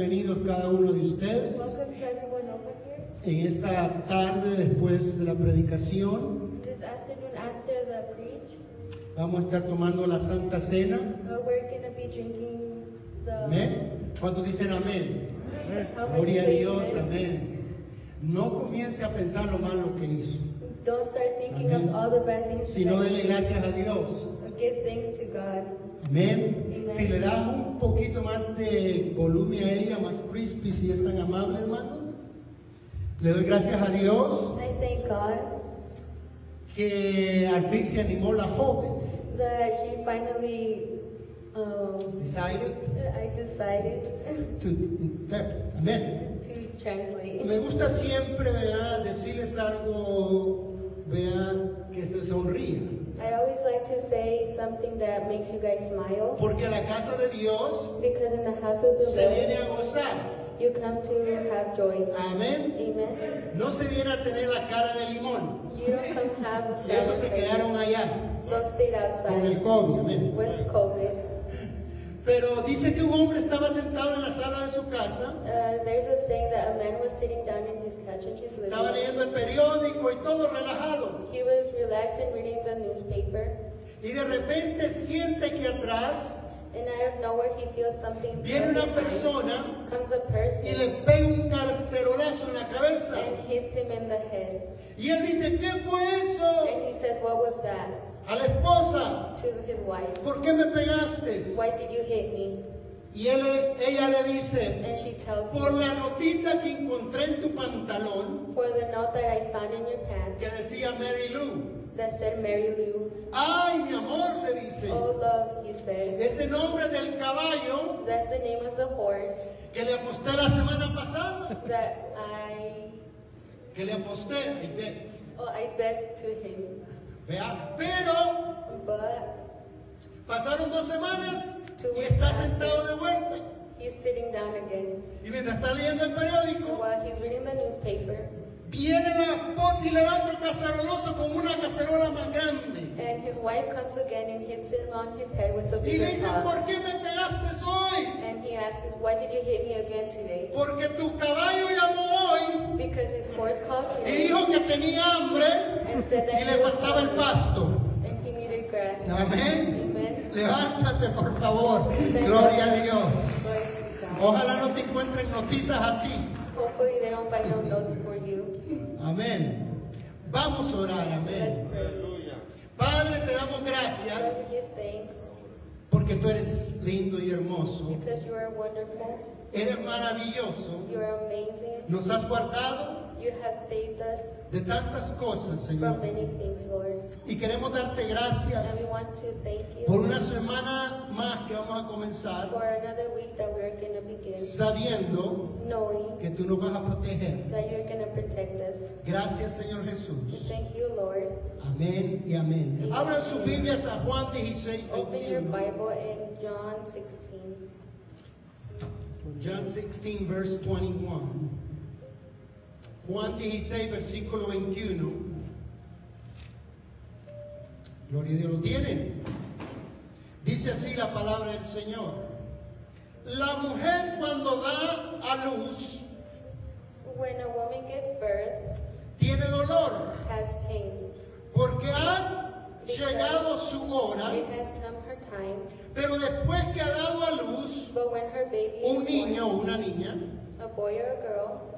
bienvenidos cada uno de ustedes en esta tarde después de la predicación. This afternoon after the preach, Vamos a estar tomando la Santa Cena. Amén. ¿Cuántos dicen amén? Gloria a Dios, amén. No comience a pensar lo malo que hizo, Don't start thinking Amén. of all the bad things. sino dele gracias a Dios. Give thanks to God. Amén. Amén. Si le das un poquito más de volumen a ella, más crispy, si es tan amable, hermano. Le doy gracias a Dios I thank God que al fin se animó la joven. that she finally. Um, Decided I decided to interpret. Amén. to translate. Me gusta siempre, ¿verdad? decirles algo, vean, que se sonría. I always like to say something that makes you guys smile Porque la casa de Dios because in the house of the se viene Lord a gozar. you come to have joy. Amén. Amen. No se viene a tener la cara de limón. You don't come have a Esos se quedaron allá Those stayed con el outside COVID. Amén. with COVID. Pero dice que un hombre estaba sentado en la sala de su casa, Uh, there's a saying that a man was sitting down in his couch in his living estaba leyendo el periódico y todo relajado. He was relaxing reading the newspaper, Y de repente siente que atrás and out of nowhere he feels something. viene una persona Comes a y le pega un carcerolazo en la cabeza. and hits him in the head. Y él dice, ¿qué fue eso? And he says, "What was that?" A la esposa, To his wife. ¿por qué me pegaste? Why did you hit me? Y él, ella le dice, And she tells por him, la notita que encontré en tu pantalón "For the note that I found in your que pants decía Mary Lou. that said Mary Lou." Ay, mi amor, le dice. Oh, love, he said. Ese nombre del caballo That's the name of the horse que le aposté la semana pasada. that I, Que le aposté, I bet. oh, I bet to him. Vea, pero But pasaron dos semanas y está sentado de vuelta. he's sitting down again. Y mientras está leyendo el periódico, While he's reading the newspaper, viene la esposa y le da otro cacerolazo con una cacerola más grande. and his wife comes again and hits him on his head with a Y le bigger dice. ¿por qué me pegaste hoy? And he asks, Why did you hit me again today? Porque tu caballo llamó hoy Because his horse called y today dijo que tenía hambre and said that y le faltaba el pasto. and he needed grass. Amén. Amen. Levántate, por favor. Gloria a Dios. Ojalá no te encuentren notitas a ti. Hopefully they don't find no notes for you. Amén. Vamos a orar, Let's amén. pray. Padre, te damos gracias porque tú eres lindo y hermoso. because you are wonderful. Eres maravilloso. You are amazing. Nos has guardado You have saved us de tantas cosas, from Señor. many things, Lord. Y queremos darte And we gracias want to thank you por una semana más que vamos a comenzar for another week that going to begin, sabiendo knowing que tú nos vas a proteger. that you're going to protect us. Gracias, Señor We Jesús. thank you, Lord. Amén y amén. Amén. Abran sus Biblias a Juan 16, Open your 21. Bible in John 16. John 16, verse 21. Juan 16, versículo 21. Gloria a Dios, ¿lo tienen? Dice así la palabra del Señor. La mujer cuando da a luz When a woman gives birth, tiene dolor has pain. porque ha llegado su hora, It has come her time. pero después que ha dado a luz But when her baby un is niño o una niña, a boy or a girl,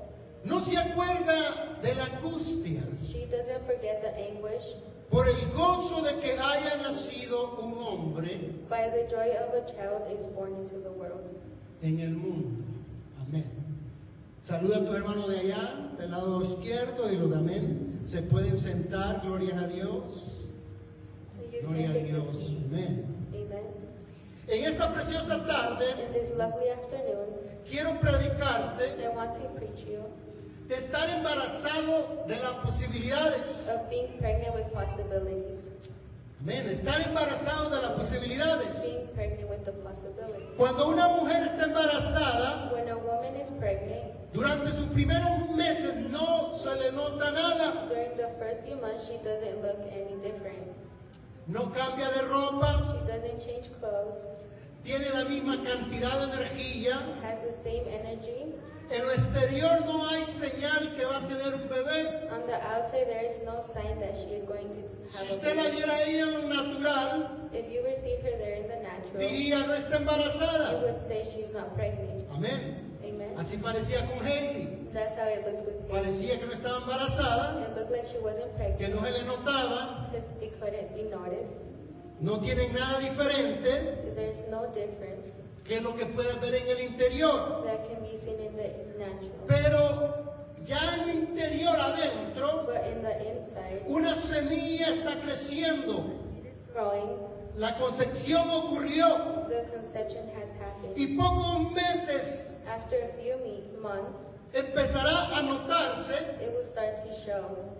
no se acuerda de la angustia she doesn't forget the anguish por el gozo de que haya nacido un hombre by the joy of a child is born into the world. en el mundo. Amén. Saluda a tu hermano de allá, del lado izquierdo, y los amén. Se pueden sentar, gloria a Dios. So Gloria a Dios. Amén. Amen. En esta preciosa tarde quiero predicarte I want to preach you de estar embarazado de las posibilidades. of being pregnant with possibilities. Amén. Estar embarazado de las posibilidades. Being pregnant with the possibilities. Cuando una mujer está embarazada, When a woman is pregnant, durante sus primeros meses no se le nota nada. during the first few months, she doesn't look any different. No cambia de ropa, She doesn't change clothes. tiene la misma cantidad de energía. has the same energy. En lo exterior no hay señal que va a tener un bebé. On the outside, there is no sign that she is going to Si have a usted la baby. viera a ella en lo natural, If you were see her there in the natural, you diría no está embarazada. would say she's not pregnant. Amén. Amen. Así parecía con Hailey. That's how it looked with him. Parecía que no estaba embarazada, It looked like she wasn't que pregnant no se le notaba. because it couldn't be noticed. No tienen nada diferente There's no difference que lo que puedes ver en el interior. that can be seen in the natural. Pero ya en el interior adentro, But in the inside, una semilla está creciendo. growing. La concepción ocurrió The conception has happened. y pocos meses After a few months, empezará a notarse. it will start to show.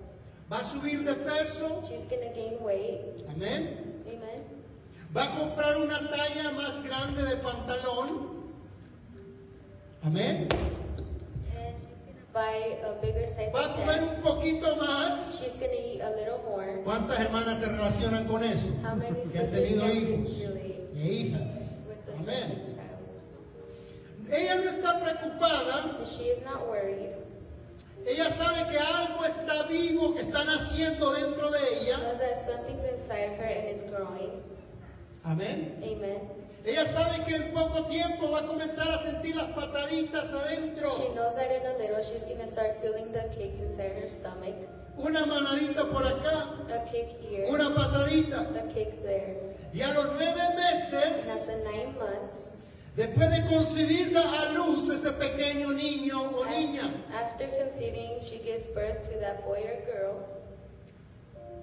Va a subir de peso. She's going to gain weight. Amén. Amen. Va a comprar una talla más grande de pantalón. Amén. Buy a bigger size Va a comer pants. un poquito más. She's to eat a little more. ¿Cuántas hermanas se relacionan con eso? How many Que han tenido hijos e hijas. Amén. Ella no está preocupada. She is not worried. Ella sabe que algo está vivo, que está naciendo dentro de She ella. knows that something's inside her and it's growing. Amén. Amen. Ella sabe que en poco tiempo va a comenzar a sentir las pataditas She adentro. knows that in a little she's going to start feeling the kicks inside her stomach. Una manadita por acá, A kick here, una patadita. a kick there. Y a los nueve And meses, at the nine months, después de concebir da a luz ese pequeño niño o niña, after conceiving, she gives birth to that boy or girl.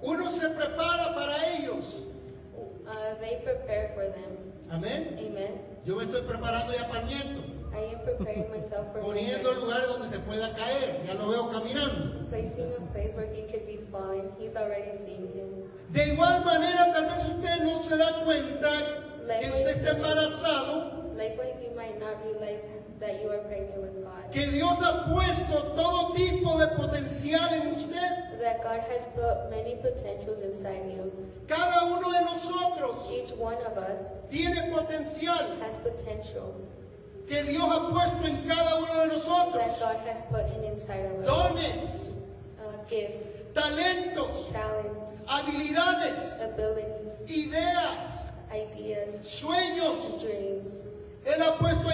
uno se prepara para ellos. Uh, they prepare for them. Amén. Amen. Yo me estoy preparando ya para el nieto, I am preparing myself for poniendo lugares donde se pueda caer. Ya lo veo caminando. placing a place where he could be falling. He's already seen him. De igual manera, tal vez usted no se da cuenta que usted está embarazado, Likewise, you might not realize that you are pregnant with God. que Dios ha puesto todo tipo de potencial en usted. That God has put many potentials inside you. Cada uno de nosotros Each one of us tiene potencial has potential que Dios ha puesto en cada uno de that. God has put in inside of us. Dones, Uh, gifts, talentos, talents, habilidades, abilities, ideas, ideas, sueños. dreams. Él ha puesto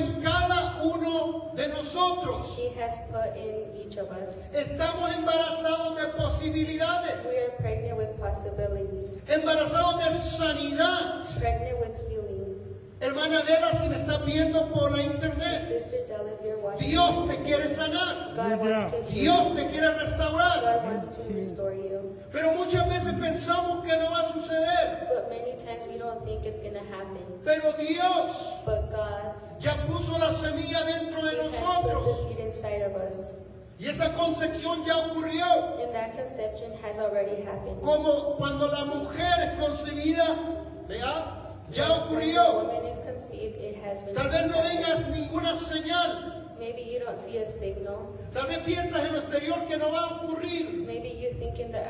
nosotros. He has put in each of us. Estamos embarazados de posibilidades, We are pregnant with possibilities, embarazados de sanidad. pregnant with healing. Hermana Adela, si me está viendo por la internet, Dios te quiere sanar, God wants to heal. Dios te quiere restaurar. Pero muchas veces pensamos que no va a suceder. But many times we don't think it's going to happen. Pero Dios But God ya puso la semilla dentro de nosotros. seed inside of us. Y esa concepción ya ocurrió. And that conception has already happened. Como cuando la mujer es concebida, ¿vea? Ya ocurrió. Tal vez no vengas ninguna señal. Maybe you don't see a signal. Tal vez piensas en lo exterior que no va a ocurrir. Maybe you think in the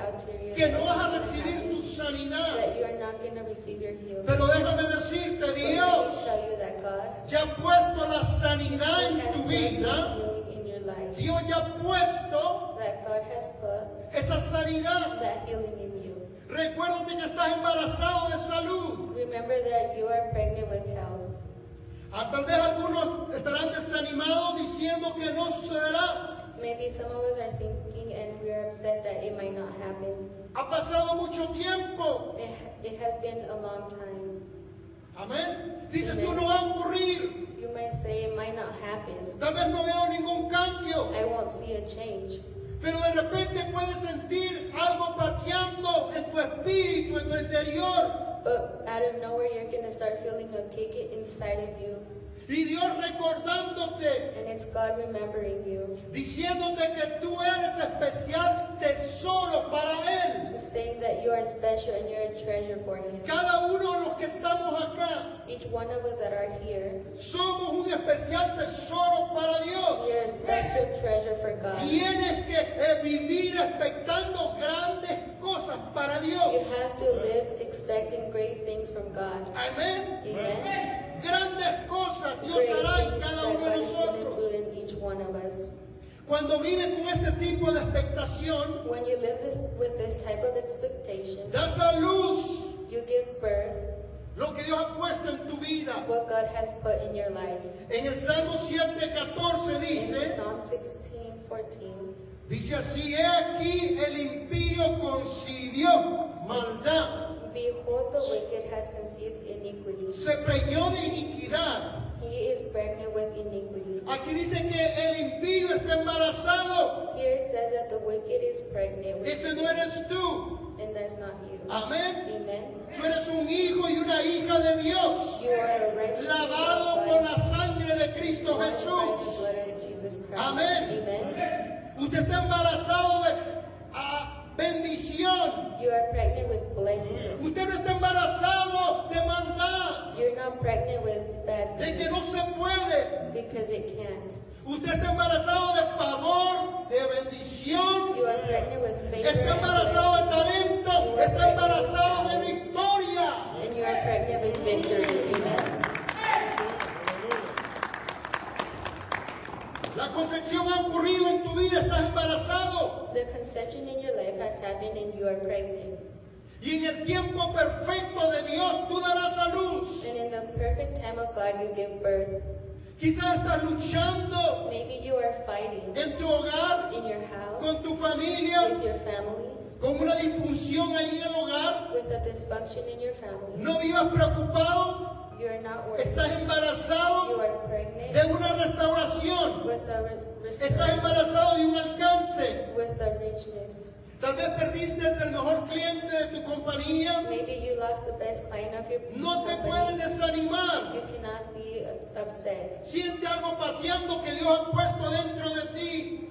Que no vas a recibir tu sanidad. that you are not going to receive your healing. Pero déjame decirte, Dios ya ha puesto la sanidad en tu vida. in your life. Dios ya ha puesto That God has put esa sanidad. that healing in you. Recuérdate que estás embarazado de salud. Remember that you are pregnant with health. Ah, tal vez algunos estarán desanimados diciendo que no sucederá. Maybe some of us are thinking and we are upset that it might not happen. Ha pasado mucho tiempo. It, it has been a long time. Amén. Dices tú no va a ocurrir. You might say it might not happen. Tal vez no veo ningún cambio. I won't see a change. Pero de repente puedes sentir algo pateando en tu espíritu, en tu interior. But out of nowhere, you're going to start feeling a kick inside of you. Y Dios recordándote, And it's God remembering you. diciéndote que tú eres especial tesoro para Él. Saying that you are special and you're a treasure for Him. Cada uno de los que estamos acá Each one of us that are here, somos un especial tesoro para Dios. we're a special treasure for God. Tienes que eh, vivir expectando grandes cosas para You have to live expecting great things from God. Amén. Amen. Grandes cosas Dios Great hará en cada uno de God is going to nosotros. do in each one of us. Cuando vive con este tipo de expectación, When you live this with this type of expectation, das a luz you give birth lo que Dios ha puesto en tu vida. what God has put in your life. En el Salmo 7:14 In dice, Psalm 16, 14, dice así, he aquí el impío concibió maldad, Behold, the wicked has conceived iniquity. se preñó de iniquidad. He is pregnant with iniquity. Aquí dice que el impío está embarazado. Here it says that the wicked is pregnant with Ese no eres tú. and that's not you. Amén. Amen. Tú eres un hijo y una hija de Dios, You are a lavado of la sangre de Cristo Jesús. Amén. Amen. Usted está embarazado de ah, bendición. You are pregnant with blessings. Usted no está embarazado de maldad, You're not pregnant with bad de que things no se puede. because it can't. Usted está embarazado de favor, de bendición. You are pregnant with favor Está embarazado de talento. Está embarazado de victoria. And you are pregnant with victory. Amen. La concepción ha ocurrido en tu vida. Estás embarazado. The conception in your life has happened and you are pregnant. Y en el tiempo perfecto de Dios tú darás a luz. And in the perfect time of God, you give birth. Quizás estás luchando Maybe you are fighting en tu hogar, in your house, con tu familia, with your family, con una disfunción ahí en el hogar. with a dysfunction in your family. No vivas preocupado. Estás embarazado de una restauración. Estás embarazado de un alcance. Tal vez perdiste el mejor cliente de tu compañía. Maybe you lost the best client of your No te puedes desanimar. You cannot be upset. Siente algo pateando que Dios ha puesto dentro de ti.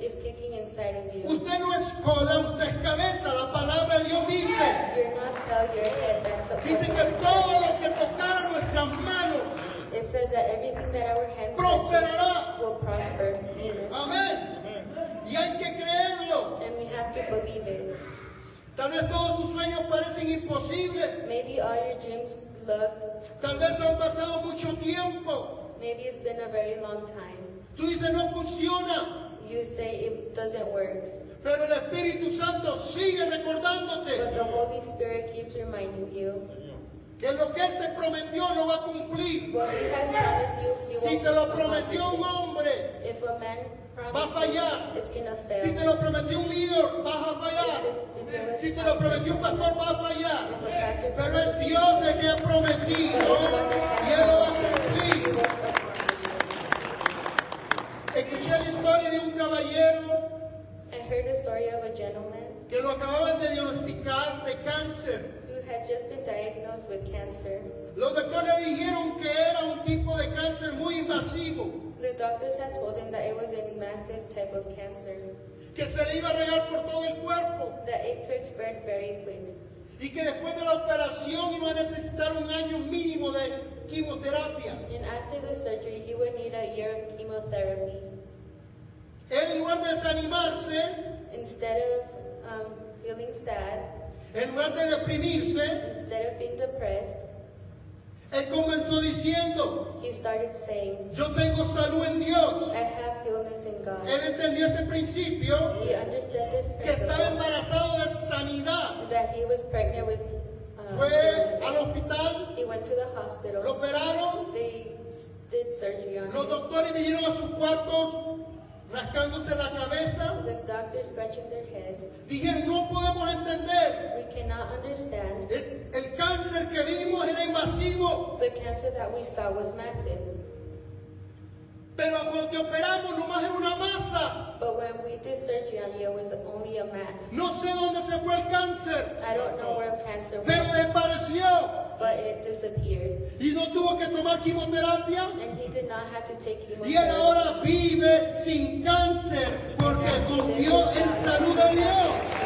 Is kicking inside of you. Usted no es cola, usted es cabeza. La palabra de Dios dice. You're not tail, you're head. That's what Dice que todo lo que tocara nuestras manos. It says that everything that our hands Prosperará. will prosper. Amen. Amén. Y hay que creerlo. And we have to believe it. Tal vez todos sus sueños parecen imposibles. Maybe all your dreams look, Tal vez han pasado mucho tiempo. maybe it's been a very long time. Tú dices no funciona. You say it doesn't work, Pero el Espíritu Santo sigue recordándote but the Holy Spirit keeps reminding you que lo que Él te prometió lo va a cumplir. what He has promised you. He Si te lo prometió un it. hombre, If a man Va a promises fallar. it, it's gonna si te fail. lo prometió un líder, vas a fallar. If it was Si te lo prometió un pastor, vas a fallar. if a pastor Pero es Dios el que ha prometido y Él lo va a cumplir. La historia de un caballero I heard a story of a gentleman que lo acababan de diagnosticar de cáncer. who had just been diagnosed with cancer. Los doctores le dijeron que era un tipo de cáncer muy invasivo, The doctors had told him that it was a massive type of cancer, que se le iba a regar por todo el cuerpo that it could spread very quick, y que después de la operación iba a necesitar un año mínimo de quimioterapia. and after the surgery, he would need a year of chemotherapy. En lugar de desanimarse, Instead of um, feeling sad, en lugar de deprimirse, instead of being depressed, él comenzó diciendo, he started saying, yo tengo salud en Dios. I have illness in God. Él entendió este principio He understood this que estaba embarazado de sanidad. that he was pregnant with uh, Fue illness. al hospital, He went to the lo hospital. operaron, They did surgery on los him. doctores vinieron a sus cuartos rascándose la cabeza. The doctors scratching their head. Dijeron, no podemos entender. We cannot understand. Es, el cáncer que vimos era invasivo, The cancer that we saw was massive. pero cuando te operamos nomás era una masa. But when we did surgery on you, it was only a mass. No sé dónde se fue el cáncer, I don't know where cancer pero went, desapareció. But it disappeared. Y no tuvo que tomar quimioterapia. And he did not have to take Y él ahora vive sin cáncer porque confió en salud de Dios.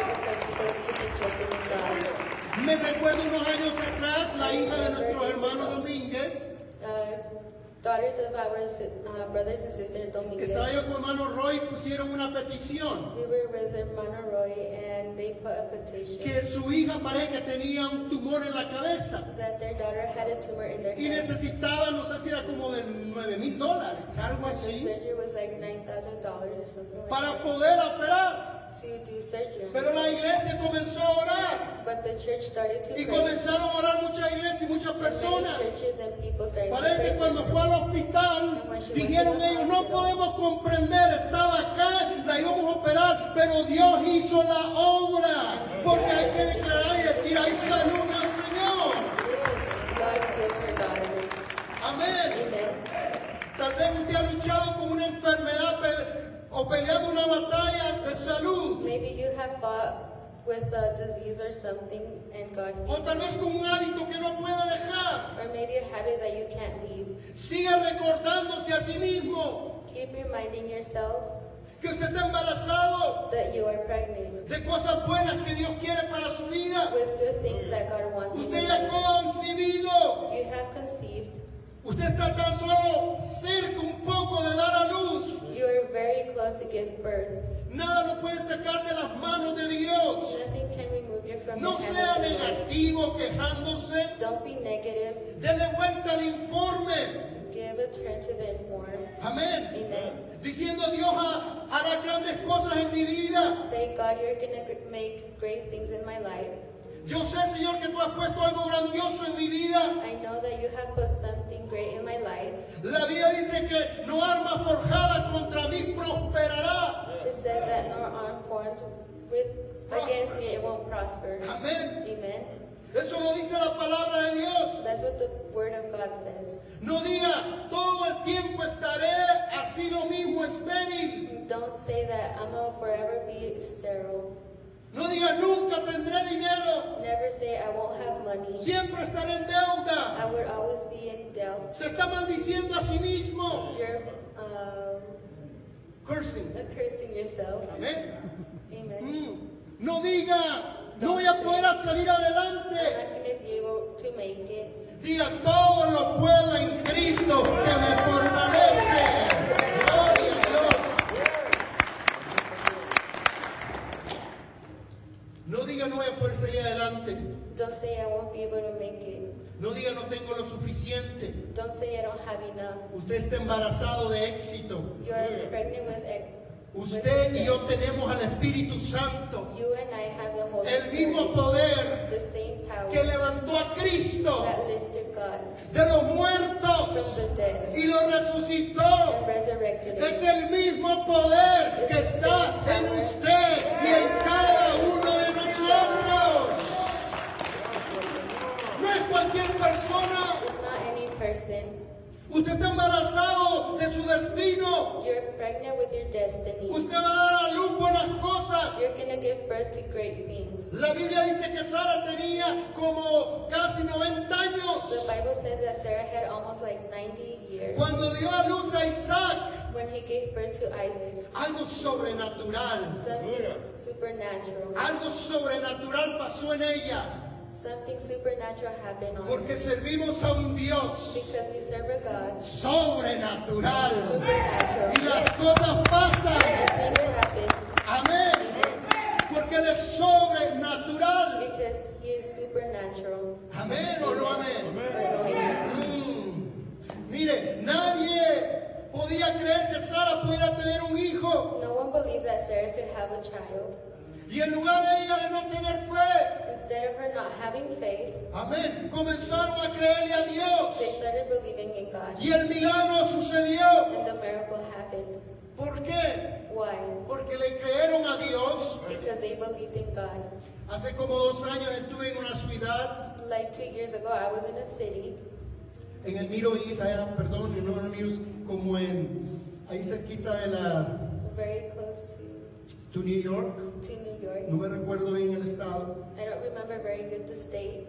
Me recuerdo unos años atrás, la hija de nuestro hermano Domínguez, Uh, daughters of our uh, brothers and sisters Dominguez. estaba yo con hermano Roy, pusieron una petición. We were with hermano Roy and they put a petition que su hija parece que tenía un tumor en la cabeza that their daughter had a tumor in their y head. necesitaba, no sé si era como de 9 mil dólares, algo And the así, surgery was like $9,000 or something like para that poder operar. To do surgery. Pero la iglesia comenzó a orar But the church started to y pray. comenzaron a orar muchas iglesias y muchas personas. Parece que cuando fue al hospital, dijeron ellos, no podemos comprender, estaba acá, la íbamos a operar, pero Dios hizo la obra, porque hay que declarar y decir, hay salud el Señor. Amén. Amen. Tal vez usted ha luchado con una enfermedad o peleado una batalla de salud, Maybe you have fought with a disease or something and God o tal vez con un hábito que no puede dejar. or maybe a habit that you can't leave. Sigue recordándose a sí mismo Keep reminding yourself que usted está embarazado that you are pregnant de cosas buenas que Dios quiere para su vida. with good things that God wants in Usted your ya ha concebido. You have conceived. Usted está tan solo cerca un poco de dar a luz. You are very close to give birth. Nada lo puede sacar de las manos de Dios. Nothing can remove you from No sea negativo quejándose. Don't be negative. Dele vuelta al informe. Give a turn to the informed. Amén. Amen. Diciendo Dios ha- hará grandes cosas en mi vida. Say, God, you're going to make great things in my life. Yo sé, Señor, que tú has puesto algo grandioso en mi vida. I know that you have put something great in my life. La Biblia dice que no arma forjada contra mí prosperará. It says that no arm formed with against me it won't prosper. Amén. Amen. Eso lo dice la palabra de Dios. That's what the word of God says. No diga, todo el tiempo estaré así lo mismo estéril. Don't say that I'm forever be sterile. No diga, nunca tendré dinero. Never say I won't have money. Siempre estaré en deuda. I would always be in doubt. Se está maldiciendo a sí mismo. You're um, Cursing. cursing yourself. Amén. Amen. Mm. No diga, no voy a poder salir I'm adelante. not gonna be able to make it. Diga, todo lo puedo en Cristo que me fortalece. Gloria a Dios. No diga, no voy a poder salir adelante. Don't say I won't be able to make it. No diga, no tengo lo suficiente. Don't say I don't have enough. Usted está embarazado de éxito. You are pregnant with with Usted y yo tenemos al Espíritu Santo, You and I have the Holy el mismo poder que levantó a Cristo de los muertos y lo resucitó. and resurrected Es el mismo poder que está en usted persona. It's not any person. Usted está embarazado de su destino. You're pregnant with your destiny. Usted va a dar a luz buenas cosas. You're gonna give birth to great things. La Biblia dice que Sara tenía como casi 90 The años Bible says that Sarah had almost like 90 years cuando dio a luz a Isaac. when he gave birth to Isaac. Algo sobrenatural. Something supernatural. Algo sobrenatural pasó en ella. Something supernatural happened on Porque servimos a un Dios Because we serve a God sobrenatural. supernatural. Y las cosas pasan. And things happen. Amén. Amen. Porque Él es sobrenatural. Because he is supernatural. Amén o no amén. Or no, amen. Mm. Mire, nadie podía creer que Sara pudiera tener un hijo. No one believed that Sarah could have a child. Y en lugar de ella de no tener fe, Instead of her not having faith, amén, comenzaron a creerle a they Dios. started believing in God. Y el milagro sucedió. And the miracle happened. ¿Por qué? Why? Porque le creyeron a Dios. Because they believed in God. Hace como dos años estuve en una ciudad, Like two years ago, I was in a city, en el Miro East, allá, perdón, en el Miro East, como en, ahí cerquita de la, very close to, to New York, to New York. no me recuerdo bien el estado. I don't remember very good the state.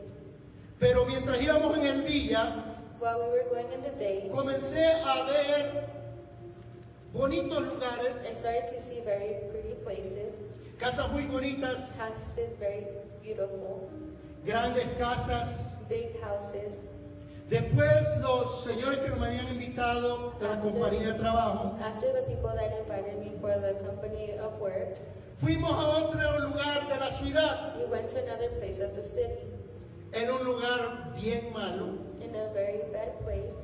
Pero mientras íbamos en el día, While we were going in the day, comencé a ver bonitos I lugares, started to see very pretty places, casas muy bonitas, houses very beautiful, grandes casas, big houses, Después los señores que me habían invitado de la compañía de trabajo, After the people that invited me for the company of work, fuimos a otro lugar de la ciudad, we went to another place of the city, en un lugar bien malo. in a very bad place.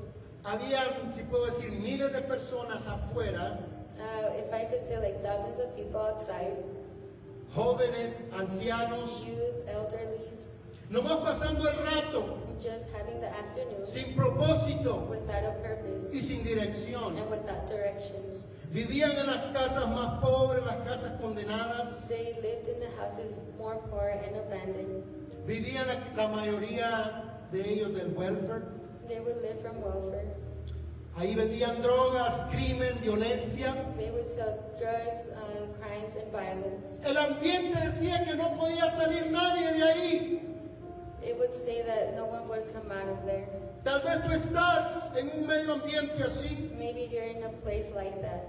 Había, si puedo decir, miles de personas afuera, Uh, if I could say like thousands of people outside, jóvenes, ancianos, youth, elderlies, nomás pasando el rato, just having the afternoon sin propósito without a purpose y sin dirección. and without directions. Vivían en las casas más pobres, las casas condenadas. They lived in the houses more poor and abandoned. Vivían la, la mayoría de ellos del welfare. They would live from welfare. Ahí vendían drogas, crimen, violencia. They would sell drugs, uh, crimes, and violence. El ambiente decía que no podía salir nadie de ahí. It would say that no one would come out of there. Tal vez tú estás en un medio ambiente así. Maybe you're in a place like that.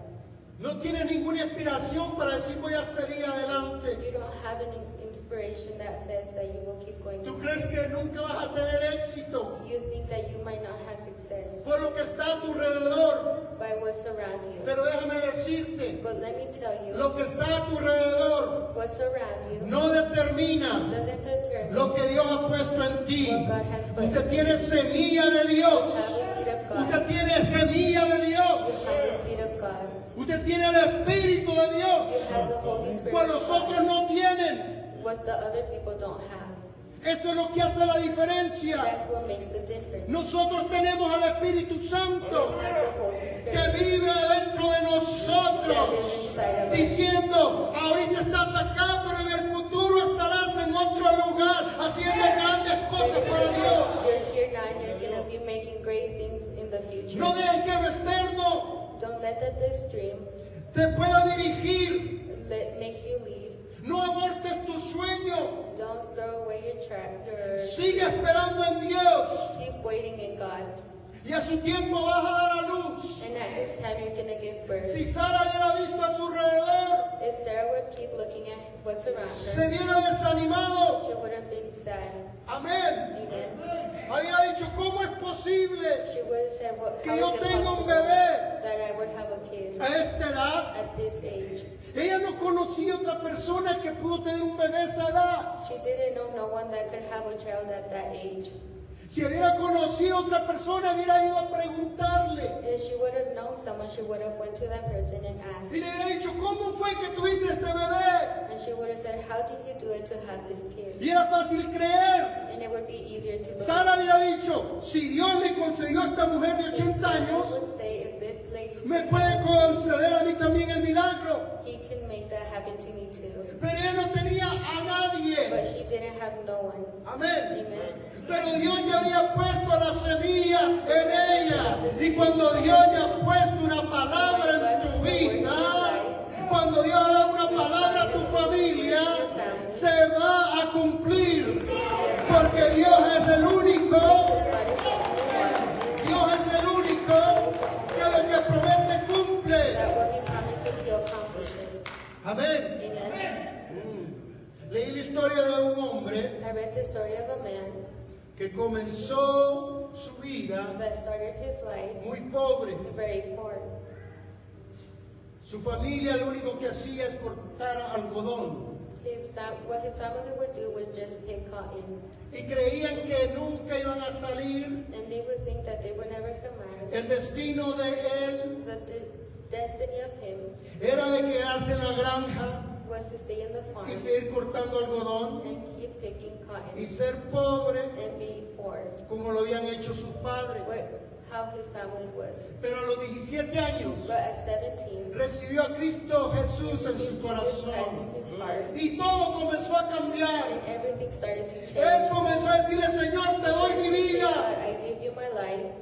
No tienes ninguna inspiración para decir voy a salir adelante. You don't have an in- inspiration that says that you will keep going. Tú crees que nunca vas a tener éxito You think that you might not have success por lo que está a tu alrededor. by what's around you. Pero déjame decirte, But let me tell you, lo que está a tu alrededor what's around you no determina doesn't determine lo que Dios ha puesto en ti. what God has put. Usted tiene semilla de You have Dios. the seed of God. Usted tiene semilla de You Dios. have the seed of God. Usted tiene el Espíritu de You Dios. have the Holy Spirit. Pues of los God, otros no tienen. What the other people don't have. Eso es lo que hace la diferencia. That's what makes the difference. Nosotros tenemos al Espíritu Santo que vive dentro de nosotros, diciendo, ahorita estás acá, pero en el futuro estarás en otro lugar, haciendo grandes cosas para Dios. No dejes que lo externo Don't let that this dream te pueda dirigir. makes you lead. No abortes tu sueño. Don't throw away your. Your Sigue esperando en Dios. keep waiting in God. Y a su tiempo vas a dar a luz. And at His time, you're to give birth. Si Sara hubiera visto a su alrededor, If Sarah would keep looking at what's around se her, hubiera desanimado. she would have been sad. Amén. Amen. Había dicho, ¿cómo es posible She would have said, Que how yo is it tenga un possible bebé. that I would have a kid a esta edad? at this age? Ella no conocía otra persona que pudo tener un bebé a esa edad. She didn't know no one that could have a child at that age. Si hubiera conocido otra persona, hubiera ido a preguntarle. If she would have known someone, she would have went to that person and asked. Si le hubiera dicho, ¿cómo fue que tuviste este bebé? And she would have said, how did you do it to have this kid? Y era fácil creer. And it would be easier to believe. Sara hubiera dicho, si Dios le concedió a esta mujer de 80 Sarah años, would say, if this lady, me puede conceder a mí también el milagro. he can make that happen to me too. Pero ella no tenía a nadie. But she didn't have no one. Amén. Amen. Pero Dios ya había puesto la semilla en ella. Y cuando Dios ya ha puesto una palabra en tu vida, cuando Dios da una palabra a tu familia, se va a cumplir. Porque Dios es el único, Dios es el único que lo que promete cumple. Amén. Amen. Leí la historia de un hombre Que comenzó su vida that started his life muy pobre. very poor. Su familia lo único que hacía es cortar algodón His what his family would do was just pick cotton, y creían que nunca iban a salir. and they would think that they would never come out. El destino de él The de- destiny of him era de quedarse en la granja was to stay in the farm y seguir cortando algodón and keep picking y cotton ser pobre and be poor. como lo habían hecho sus padres. What, how his family was. Pero a los 17 años But at 17, recibió a Cristo Jesús en su corazón in his heart, y todo comenzó a cambiar. and everything started to Él comenzó a decirle, Señor, te doy mi vida, God, I give you my life.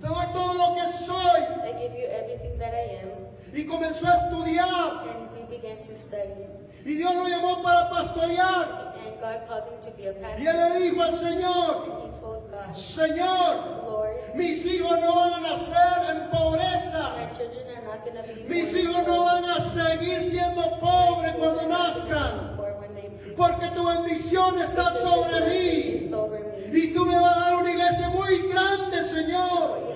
Te doy todo lo que soy. I give you everything that I am. Y comenzó a estudiar. And he began to study. Y Dios lo llamó para pastorear. And God called him to be a Y él pastor. le dijo al Señor, And he told God, Señor, Lord, mis hijos no van a nacer en pobreza. my children are not be Mis hijos no van a seguir siendo pobres cuando nazcan. Porque tu bendición está sobre mí. Y tú me vas a dar una iglesia muy grande, Señor.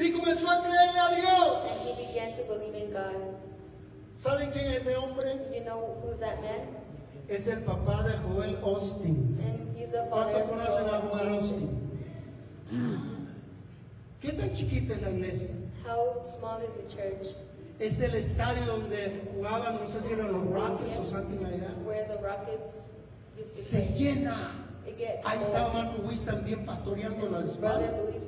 Y comenzó a creerle a Dios. ¿Saben quién es ese hombre? Es el papá de Joel Austin. ¿Cuántos conocen a Joel Austin? ¿Qué tan chiquita es la iglesia? How small is the church? Es el estadio donde jugaban, no sé si eran los Rockets o something like that. Where the Rockets used to Se play. llena. Ahí estaba Marco Wiss también pastoreando la espalda. Luis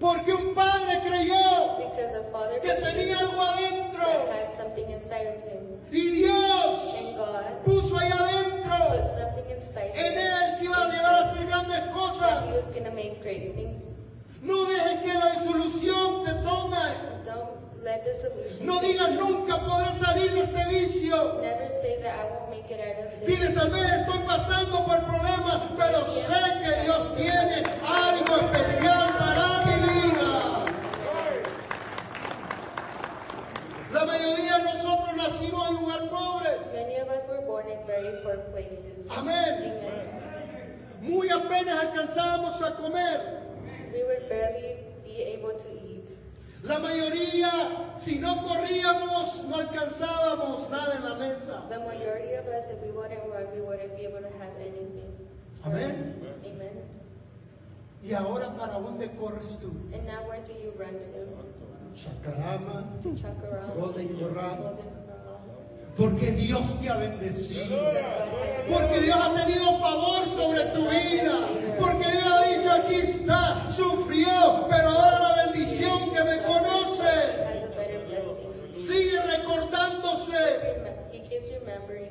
Porque un padre creyó que tenía algo adentro. Y Dios puso ahí adentro en él que iba a llevar a hacer grandes cosas. No dejes que la disolución te tome. Don't let the solution. No digas nunca podré salir de este vicio. Never say that I won't make it out of this. Diles, tal vez estoy pasando por problemas, pero sé que Dios tiene algo especial para mi vida. La mayoría de nosotros nacimos en lugares pobres. Many of us were born in very poor places. Amén. Amen. Muy apenas alcanzábamos a comer. We would barely be able to eat. La mayoría, si no corríamos, no alcanzábamos nada en la mesa. The majority of us, if we wouldn't run, we wouldn't be able to have anything. Amén. Amen. Y ahora, ¿para dónde corres tú? And now where do you run to? Chacarama, Chaparral, Golden Corral. Golden Corral. Porque Dios te ha bendecido. Porque Dios ha tenido favor sobre tu vida. Porque Dios ha dicho, aquí está, sufrió, pero ahora la bendición que me conoce. Sigue recordándose Remem- He keeps remembering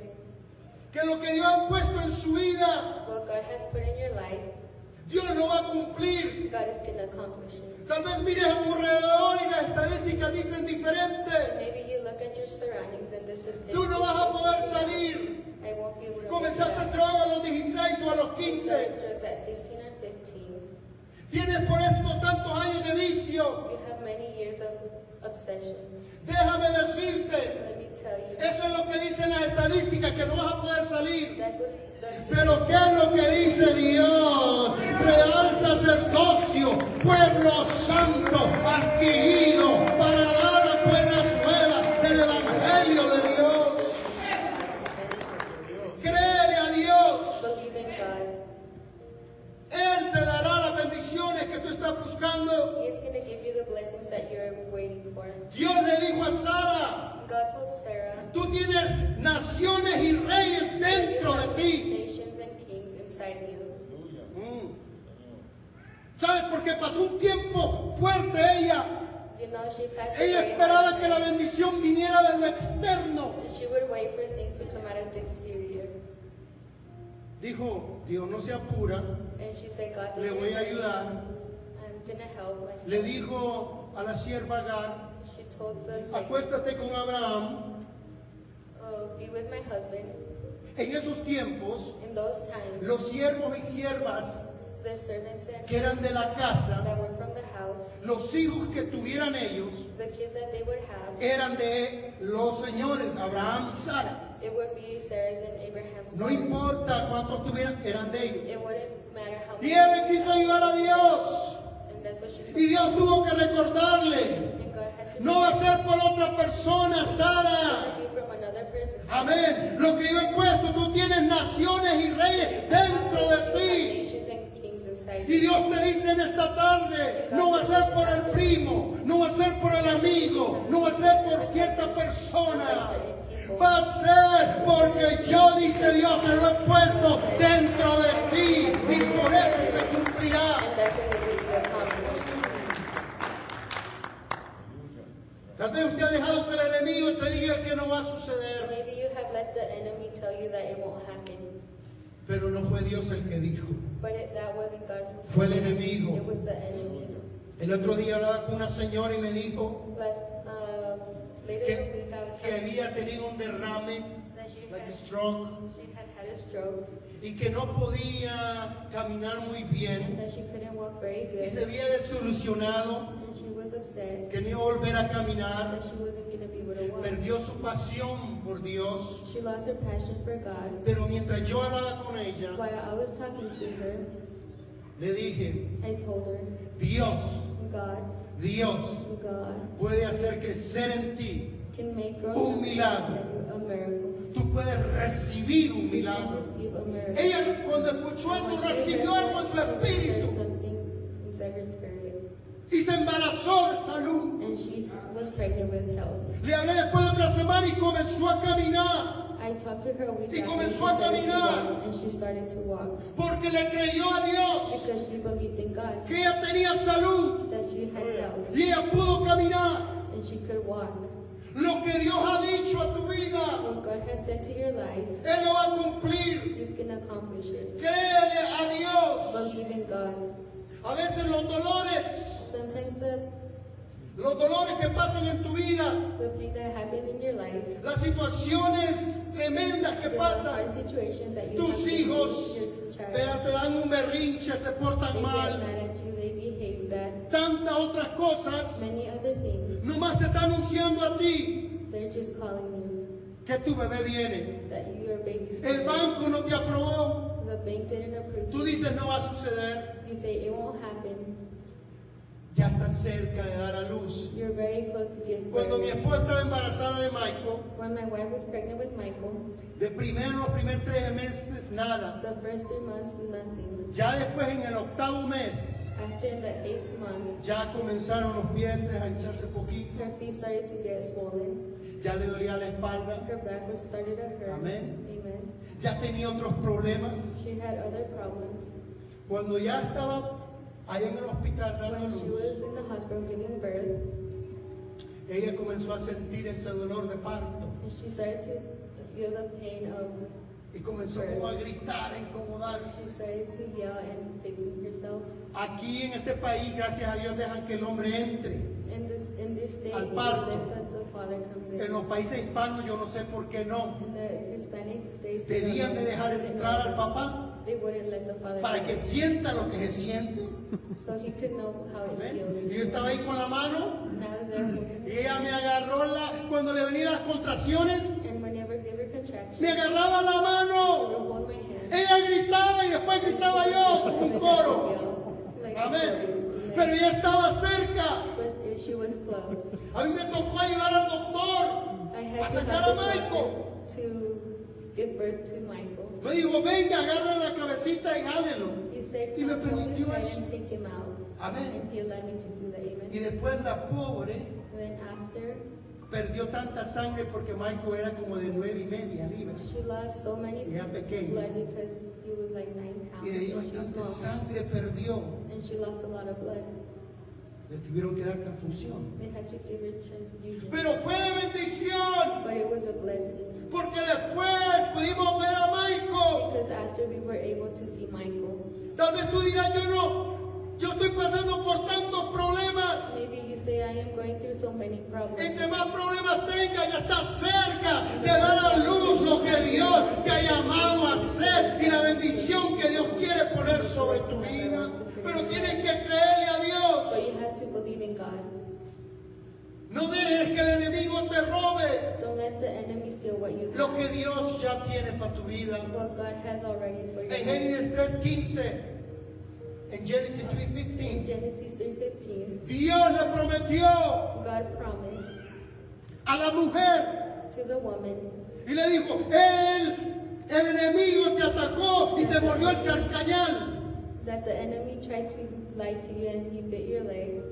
que lo que Dios ha puesto en su vida, what God has put in your life. Dios lo va a cumplir. God is Tal vez mires a tu alrededor y las estadísticas dicen diferente. Maybe you look at your surroundings and this is Tú no vas a poder salir. Comenzaste it droga a los 16 o a los out. 15. Started drugs at 16 or 15. Tienes por esto tantos años de vicio. You have many years of obsession. Déjame decirte, Eso es lo que dicen las estadísticas, que no vas a poder salir. Pero ¿qué es lo que dice Dios? Real sacerdocio, pueblo santo, adquirido para dar las buenas nuevas del Evangelio de Dios. Créele a Dios. Él te dará las bendiciones que tú estás buscando. He is going to give you the blessings that you're waiting for. Dios le dijo a Sara, God told Sarah, tú tienes naciones y reyes dentro de ti. nations and kings inside you. Mm. ¿Sabes? Porque pasó un tiempo fuerte ella. You know, she passed Ella esperaba que la bendición viniera de lo externo. She would wait for things to come out of the exterior. Dijo, Dios no se apura, And she said, God, le voy a ayudar. I'm to help myself. Le dijo a la sierva Agar, She told the lady, acuéstate con Abraham. Oh, be with my husband. En esos tiempos, In those times, los siervos y siervas the servants that, que eran de la casa, that were from the house, los hijos que tuvieran ellos, the kids that they would have, eran de los señores Abraham y Sara. it would be Sarah's and Abraham's. No importa cuántos tuvieran, eran de ellos. It wouldn't matter how Y él quiso ayudar a Dios. Y Dios tuvo que recordarle. No va a ser por otra persona, Sara. Amén. Lo que yo he puesto, tú tienes naciones y reyes dentro de ti. Y. Dios te dice en esta tarde, no va a ser por el primo, no va a ser por el amigo, no va a ser por cierta persona. Va a ser porque yo, dice Dios, te lo he puesto dentro de ti y por eso se cumplirá. Tal vez usted ha dejado que el enemigo te diga que no va a suceder, Maybe you have let the enemy tell you that it won't happen. pero no fue Dios el que dijo, But it, that wasn't God who fue el enemigo. It was the enemy. El otro día hablaba con una señora y me dijo Last, uh, later in the que, week, I was que telling había tenido un derrame, that she like a had, stroke, she had had a stroke y que no podía caminar muy and bien that she couldn't walk very y se había desilusionado, And she was upset que no iba a volver a caminar, perdió su pasión por Dios. She lost her passion for God. Pero mientras yo hablaba con ella, While I was talking to her, le dije, I told her, Dios God Dios God puede hacer crecer en ti. Can make Un milagro. Tú puedes recibir un milagro. Ella cuando escuchó eso recibió algo en su espíritu y se embarazó de salud. And she was pregnant with health. Le hablé después de otra semana y comenzó a caminar I talked to her a week Y comenzó a caminar. and she started to walk porque le creyó a Dios because she believed in God, que ella tenía salud that she had health, y ella pudo caminar. and she could walk. Lo que Dios ha dicho a tu vida, What God has said to your life, Él lo va a cumplir. He's going to accomplish it. Créele a Dios. Believe in God. A veces los dolores, Sometimes the, los dolores que pasan en tu vida, the pain that happened in your life, las situaciones tremendas que the hard pasan, situations that you tus hijos face, your child, te dan un berrinche, se they portan get mal, mad at you, they behave bad, tantas otras cosas, many other things. Nomás te está anunciando a ti They're just calling you que tu bebé viene. that your baby's El coming. banco no te aprobó, The bank didn't approve tú dices no va a suceder, You say it won't happen. ya estás cerca de dar a luz. You're very close to give Cuando mi birth. esposa estaba embarazada de Michael, When my wife was pregnant with Michael, de primero los primeros tres meses nada. the first three months, nothing. Ya después en el octavo mes, After the eighth month, ya comenzaron los pies a hincharse poquito, her feet started to get swollen. ya le dolía la espalda, Her back was started to hurt. Amén. Amen. ya tenía otros problemas. She had other problems. Cuando ya estaba ahí en el hospital dando When she luz, was in the hospital giving birth, ella comenzó a sentir ese dolor de parto and she started to feel the pain of, y comenzó como a gritar, a incomodarse. Aquí en este país, gracias a Dios, dejan que el hombre entre. In this in this state, Al parto. En los países hispanos yo no sé por qué no. States, Debían de dejar entrar al papá para que sienta lo que se siente. so he could know how it. Y yo estaba ahí con la mano y ella me agarró la, cuando le venían las contracciones, And whenever give her contraction, me agarraba la mano. Ella gritaba y después gritaba yo como un coro. Amén. Pero ella estaba cerca. A mí me tocó ayudar al doctor a sacar a Michael. give birth to Michael. Me dijo, venga, agarra la cabecita y said, Y me "Come hold his permitió eso. and take him out. Amén. Y después la pobre perdió tanta sangre porque Michael era como de nueve y media libras. she lost so era pequeño. blood because he was like nine pounds. Y de ahí bastante sangre perdió. And she lost a lot of blood. Le tuvieron que dar transfusión. They had to give her transfusion. Pero fue de bendición. But it was a blessing Porque después pudimos ver a Michael. because after we were able to see Michael, Tal vez tú dirás, yo no, yo estoy pasando por tantos problemas. maybe you say, I am going through so many problems. Entre más problemas tengas, ya estás cerca de dar a luz lo que Dios te ha llamado a hacer y la bendición que Dios quiere poner sobre tu vida. Pero tienes que creerle a But Dios. you have to believe in God. No dejes que el enemigo te robe Don't let the enemy steal what you lo have. que Dios ya tiene para tu vida. What God has already for En. Génesis 3.15, en Génesis In 3.15, Genesis 3.15, Dios le prometió God promised a la mujer to the woman y le dijo, él, el enemigo te atacó y te mordió el carcañal, that the enemy tried to lie to you and he bit your leg.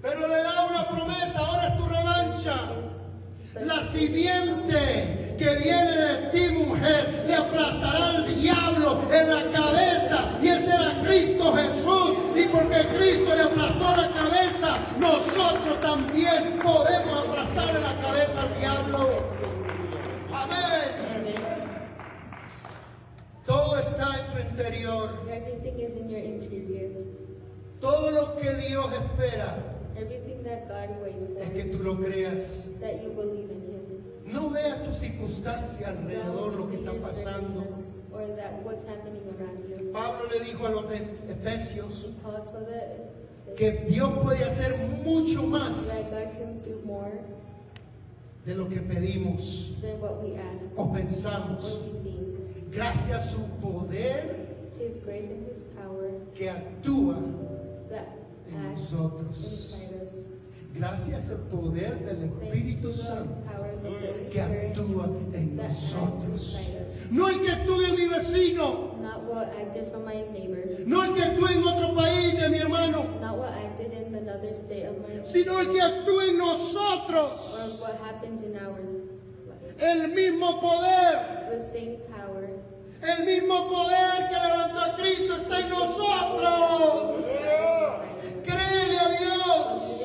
pero le da una promesa, ahora es tu revancha. La simiente que viene de ti, mujer, le aplastará al diablo en la cabeza. Y ese era Cristo Jesús. Y porque Cristo le aplastó la cabeza, nosotros también podemos aplastarle la cabeza al diablo. Amén. Todo está en tu interior. Everything is in your interior. Todo lo que Dios espera that God waits for, es que tú lo creas. that you believe in Him. No veas tu circunstancia alrededor, lo Don't que see está your pasando. circumstance or that what's happening around you. Pablo le dijo a los de Efesios Paul told the que Dios puede hacer mucho that más God can do more de lo que pedimos than what we ask o or pensamos. we think. Gracias a su poder His grace and His power que actúa that en acts nosotros. inside us. Gracias al poder del Espíritu Santo que actúa en nosotros. No el que actúe en mi vecino, no el que actúe en otro país de mi hermano, sino el que actúe en nosotros. El mismo poder, el mismo poder que levantó a Cristo está en nosotros. Créele a Dios.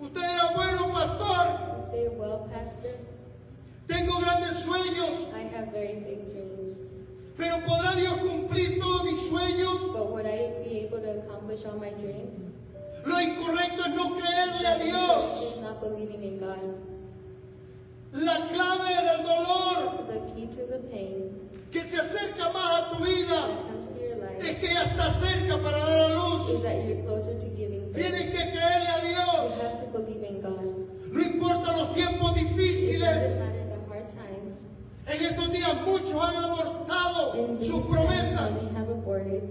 Usted era bueno, pastor. Say, well, Pastor, Tengo grandes sueños, I have very big dreams, pero ¿podrá Dios cumplir todos mis sueños? but would I be able to accomplish all my dreams? Lo incorrecto es no creerle a Dios. not believing in God. La clave del dolor The key to the pain que se acerca más a tu vida that comes to your life es que ya está cerca para dar a is luz. that you're closer to giving birth. Tienes que creerle a You Dios. have to believe in God. No importa los tiempos It difíciles. doesn't matter the hard times. En estos días muchos han abortado In sus promesas. many have aborted.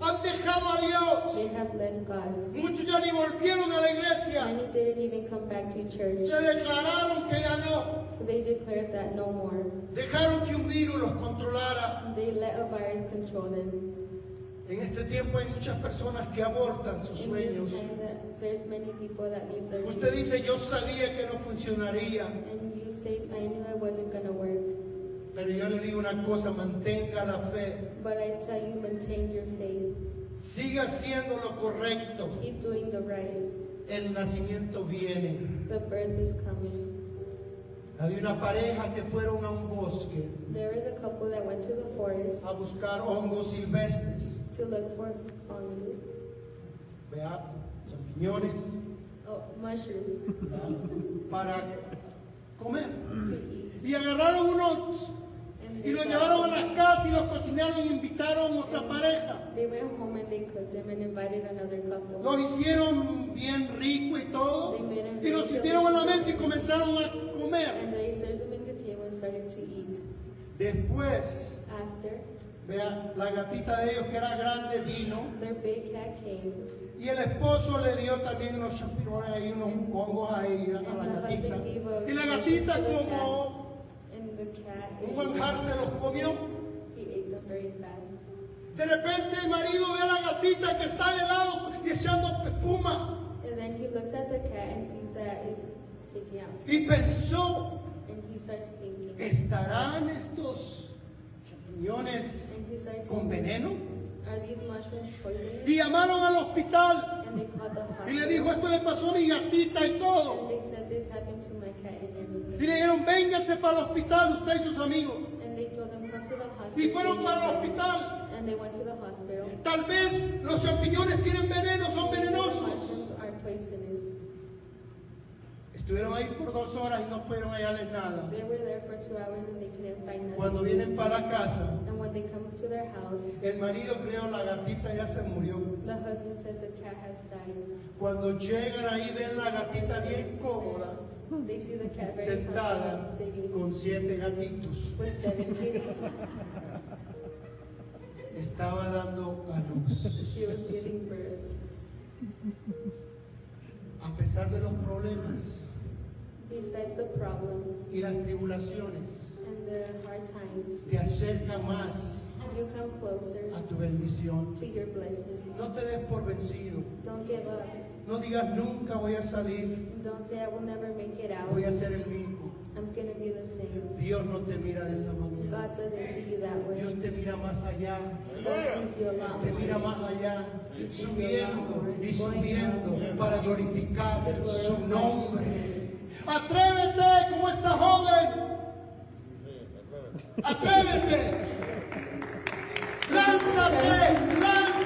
Han dejado a Dios. They have left God. Muchos ya ni volvieron a la iglesia. Many didn't even come back to church. Se declararon que ya no. They declared that no more. Dejaron que un virus los controlara. They let a virus control them. En este tiempo hay muchas personas que abortan sus In sueños. this time that there's many people that leave their Usted dreams. dice, yo sabía que no funcionaría. And you say, I knew it wasn't work. Pero yo le digo una cosa, mantenga la fe. But I tell you, maintain your faith. Siga haciendo lo correcto. Keep doing the right. El nacimiento viene. The birth is coming. Había una pareja que fueron a un bosque There is a couple that went to the forest a buscar hongos silvestres. to look for fungus, Vea, champiñones oh, mushrooms para comer. to eat. Y agarraron unos y they, los llevaron a them. las casas y los cocinaron y invitaron a otra pareja. they went home and they cooked them and invited another couple. Los hicieron bien rico y todo. Y los sirvieron a la mesa y comenzaron a comer. And they served them in the table and started to eat. Después, After, vea, la gatita de ellos que era grande vino. their big cat came, Y el esposo le dio también unos champiñones ahí, unos hongos a ella, a la gatita. Y la gatita como and the cat un manjar se los comió. He ate them very fast. De repente el marido ve a la gatita que está de lado y echando espuma. And then he looks at the cat and sees that it's taking out. Y pensó, And he starts thinking. ¿estarán estos champiñones And he starts con veneno? Are these mushrooms poisonous? Y llamaron al hospital y le dijo, esto le pasó a mi gatita y todo. Y le dijeron, véngase para el hospital usted y sus amigos. Y hospital. fueron para el hospital. Tal vez los champiñones tienen veneno, son venenosos. Estuvieron ahí por dos horas y no pudieron hallarles nada. They were there for two hours and they couldn't find Cuando vienen para la casa, And when they come to their house, el marido creo la gatita ya se murió. the husband said the cat has died. Cuando llegan ahí ven la gatita bien cómoda, They see the cat very sentada sitting con siete gatitos. with seven kitties. Estaba dando a luz. She was giving birth. A pesar de los problemas Besides the problems y las tribulaciones, and the hard times, te acerca más you come closer a tu bendición. to your blessing. No te des por vencido. Don't give up. No digas nunca voy a salir, Don't say I will never make it out. voy a ser el mismo. I'm gonna be the same. Dios no te mira de esa manera. God doesn't see you that way. Dios te mira más allá. God sees you a lot Te mira más allá, subiendo y subiendo para glorificar su nombre. Atrévete como esta joven. Atrévete. Lánzate, lánzate.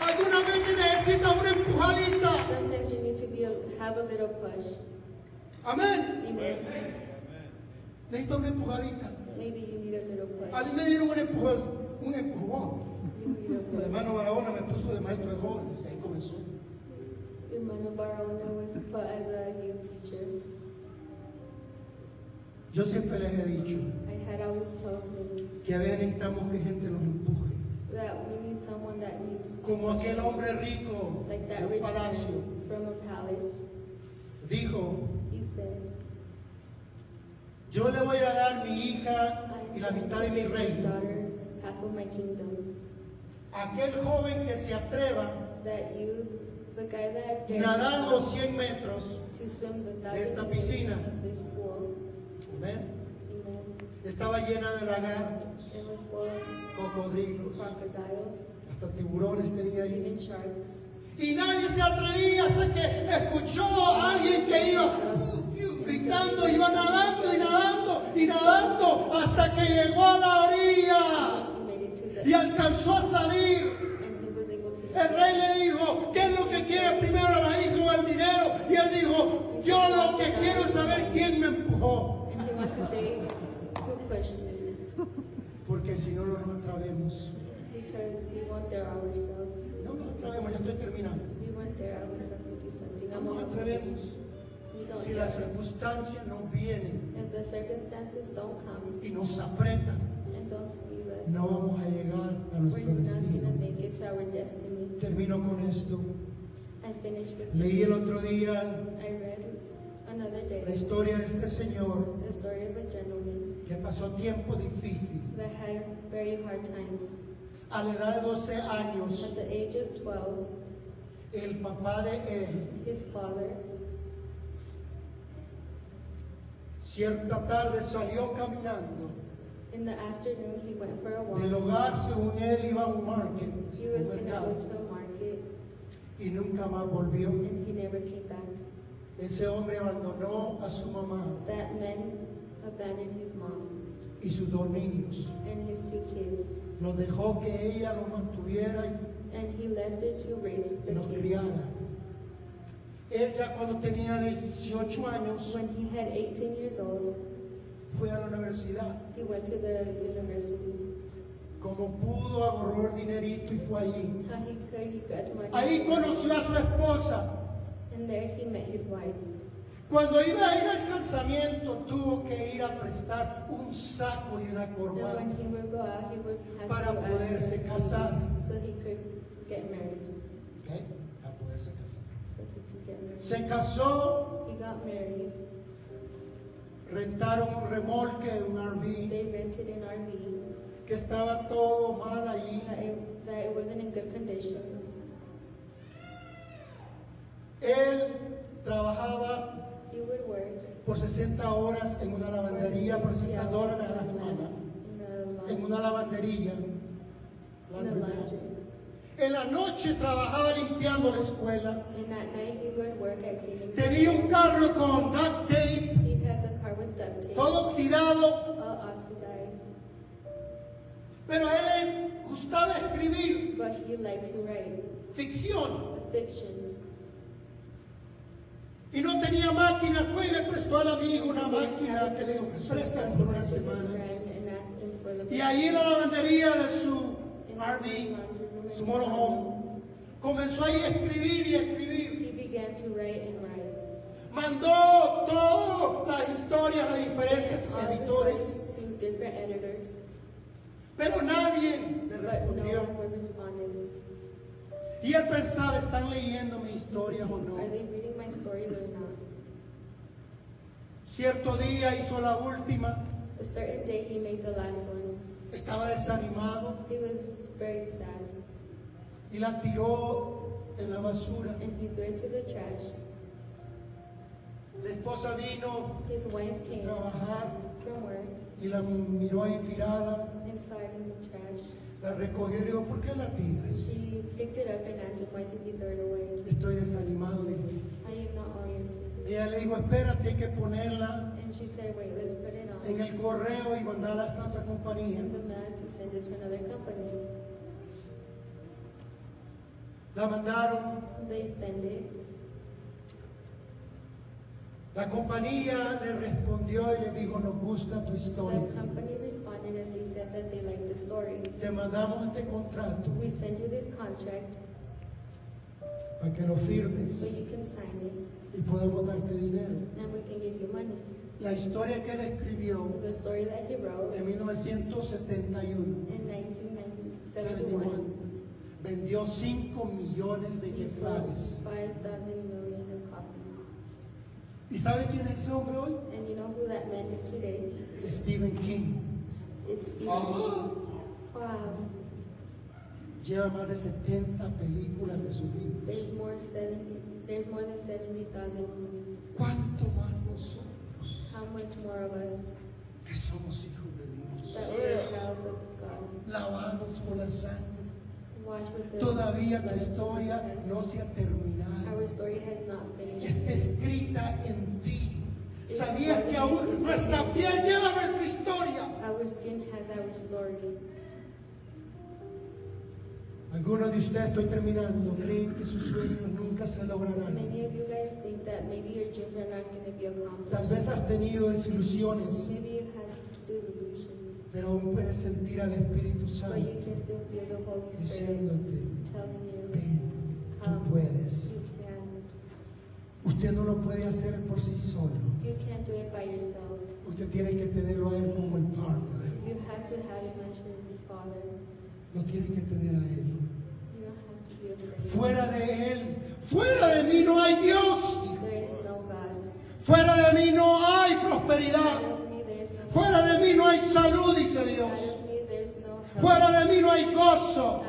Algunas veces necesitas una empujadita. Sometimes you need to be a, have a little push. Amén. Amen. Necesitas una empujadita. Maybe you need a little push. A mí me dieron un empujón. Un empujón. El hermano Barahona me puso de maestro de jóvenes. Ahí comenzó. Hermano Barona was put as a youth teacher. Yo siempre les he dicho I had always told him que a veces necesitamos que gente nos empuje. that we need someone that needs to como aquel hombre rico like de that un rich palacio. man from a palace. Dijo, He said, yo le voy a dar mi hija I y la mitad to de mi give my reino. daughter half of my kingdom. Aquel joven que se atreva That youth, the guy that a dared nadar los 100 metros, to swim the de esta piscina. of this pool. ¿ven? Amen. estaba llena de lagartos, It was full of cocodrilos, crocodiles, hasta tiburones tenía ahí. even sharks. Y nadie se atrevía hasta que escuchó a alguien que iba gritando, iba nadando y nadando y nadando hasta que llegó a la orilla y alcanzó a salir. and he was able to El rey le dijo, ¿qué es lo que quiere primero la hija o el dinero? Y él dijo, yo lo que quiero es saber quién me empujó. Porque si no, no nos atrevemos. because we won't dare ourselves. No nos atrevemos, ya estoy terminando. We won't dare ourselves to do something. No nos atrevemos. Si las circunstancias no vienen As the circumstances don't come y nos apretan, and don't squeeze us, no vamos a llegar a nuestro destino. gonna make it to our destiny. Termino con esto. I finished with Leí this. el otro día I read another la historia de este señor que pasó tiempo difícil. that had very hard times. A la edad de 12 años, At the age of 12, el papá de él, his father, cierta tarde salió caminando in the afternoon, he went for a del walk. hogar, según él, iba a un market, He was gonna mercado, go to a market y nunca más volvió. and he never came back. Ese hombre abandonó a su mamá That man abandoned his mom y sus dos niños. and his two kids, Los dejó que ella los mantuviera and he left her to raise the los kids. criara. Él ya cuando tenía 18 años When he had 18 years old, fue a la universidad. he went to the university. Como pudo, agarró el dinerito y fue allí. How he could, he got money. Ahí conoció a su esposa. And there he met his wife. Cuando iba a ir al casamiento, tuvo que ir a prestar un saco y una And corbata. when he would go out, he would have Para to poderse her casar. so he could get married. ¿ok? Para poderse casar. So he could get married. Se casó, He got married. Rentaron un remolque, un RV, They rented an RV que estaba todo mal allí. that it, that it wasn't in good conditions. Él trabajaba He would work por 60 horas en una lavandería, por 60 60 hours dólares a la in semana, the en una lavandería. laundry. En la noche trabajaba limpiando la escuela. And at night he would work at cleaning. Tenía un carro con duct tape, todo oxidado, all oxidized, pero a él le gustaba escribir but he liked to write ficción fictions. y no tenía máquina. Fue y le prestó al amigo una máquina que le he por unas semanas. Y ahí en la lavandería de su RV, su motorhome, comenzó ahí a escribir y a escribir. He began to write and write. Mandó todas las historias a diferentes editores, pero nadie le but no respondió. Y él pensaba, ¿están leyendo mi historia o no? Are they reading my stories or not? Cierto día hizo la última, A certain day he made the last one. estaba desanimado He was very sad y la tiró en la basura. La esposa vino His wife a came trabajar from work y la miró ahí tirada, and saw it in the trash. la recogió y le dijo, ¿por qué la tiras? She picked it up and asked him why did he throw it away. Estoy desanimado. dijo. I am not oriented. Ella le dijo, espérate, hay que ponerla And she said, wait, let's put it en on el correo y mandarla hasta otra compañía. in the mail to send it to another company. La mandaron, They send it. La compañía le respondió y le dijo, nos gusta tu historia. The company responded and they said that they liked the story. Te mandamos este contrato We send you this contract para que lo so firmes you can sign it y podemos darte dinero. and we can give you money. La historia que él escribió The story that he wrote en 1971, in 1971. 71, vendió 5 millones de He sold ejemplares. 5,000 million of copies. ¿Y sabe quién es ese hombre hoy? And you know who that man is today? It's Stephen King. It's, it's Stephen Ah. King. Wow. Lleva más de 70 películas de su vida. There's more 70. There's more than 70,000 movies. ¿Cuánto más nosotros How much more of us que somos hijos de Dios? that we're childs of God, Lavados por la sangre. Todavía tu historia no se ha terminado. Está escrita en ti. ¿Sabías que aún nuestra piel lleva nuestra historia? Algunos de ustedes, estoy terminando, creen que sus sueños nunca se lograrán. Tal vez has tenido desilusiones, Maybe you had delusions, pero aún puedes sentir al Espíritu Santo diciéndote, ven, tú puedes. Usted no lo puede hacer por sí solo. You can't do it by yourself. Usted tiene que tenerlo a Él como el partner. You have to have him as your father. Lo tiene que tener a Él. Fuera de Él, fuera de mí no hay Dios. There is no God. Fuera de mí no hay prosperidad. Fuera de mí no hay salud, dice Dios. Fuera de mí no hay gozo.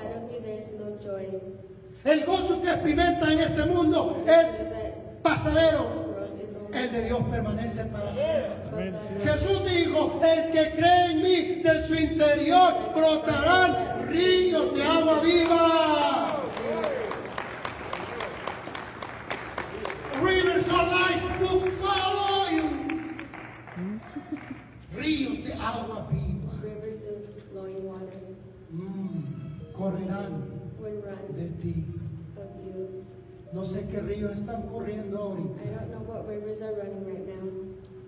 El gozo que experimenta en este mundo es pasajero. El de Dios permanece para siempre. Jesús dijo, el que cree en mí, de su interior brotarán ríos de agua viva. Rivers of life will follow. Ríos de agua viva rivers of flowing water mm, correrán run de ti. of you. No sé qué ríos están corriendo ahorita, I don't know what rivers are running right now,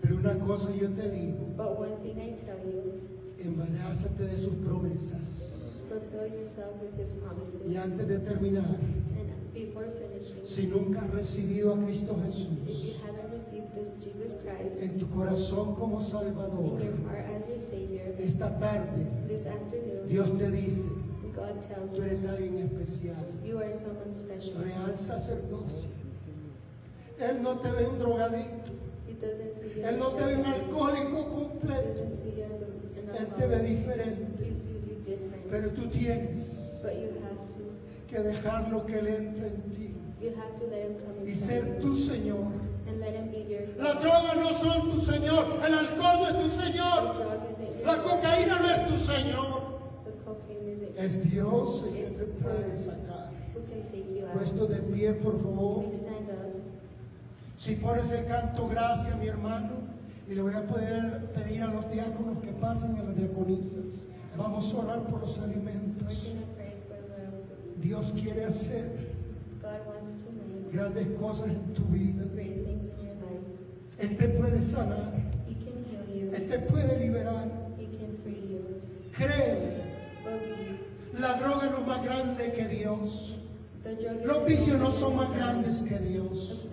pero una cosa yo te digo, but one thing I tell you, embarázate de sus promesas. fulfill yourself with his promises. Y antes de terminar, si nunca has recibido a Cristo Jesús you Jesus Christ en tu corazón como in Salvador, your heart as your Savior, esta tarde this afternoon, Dios te dice, God tells tú you eres alguien especial, you are someone special. real sacerdocio. Él no te ve un drogadicto, you Él no te ve un alcohólico completo, you Él te ve diferente, you pero tú tienes que dejarlo que Él entre en ti y ser tu Señor. Las drogas no son tu Señor, el alcohol no es tu Señor, la cocaína no es tu Señor. Es Dios el que te puede sacar. Puesto de pie, por favor. Si pones el canto, gracias, mi hermano. Y le voy a poder pedir a los diáconos que pasen a las diaconisas. Vamos a orar por los alimentos. going to pray for the food. Dios quiere hacer God wants to make grandes cosas en tu vida. great things in your life. Él te puede sanar. He can heal you. Él te puede liberar. He can free you. Créele. La droga no es más grande que Dios. Los vicios no son más grandes que Dios.